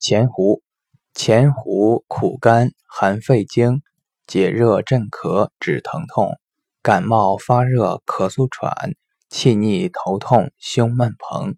前胡，前胡苦甘，寒肺经，解热镇咳，止疼痛，感冒发热咳嗽喘，气逆头痛胸闷膨。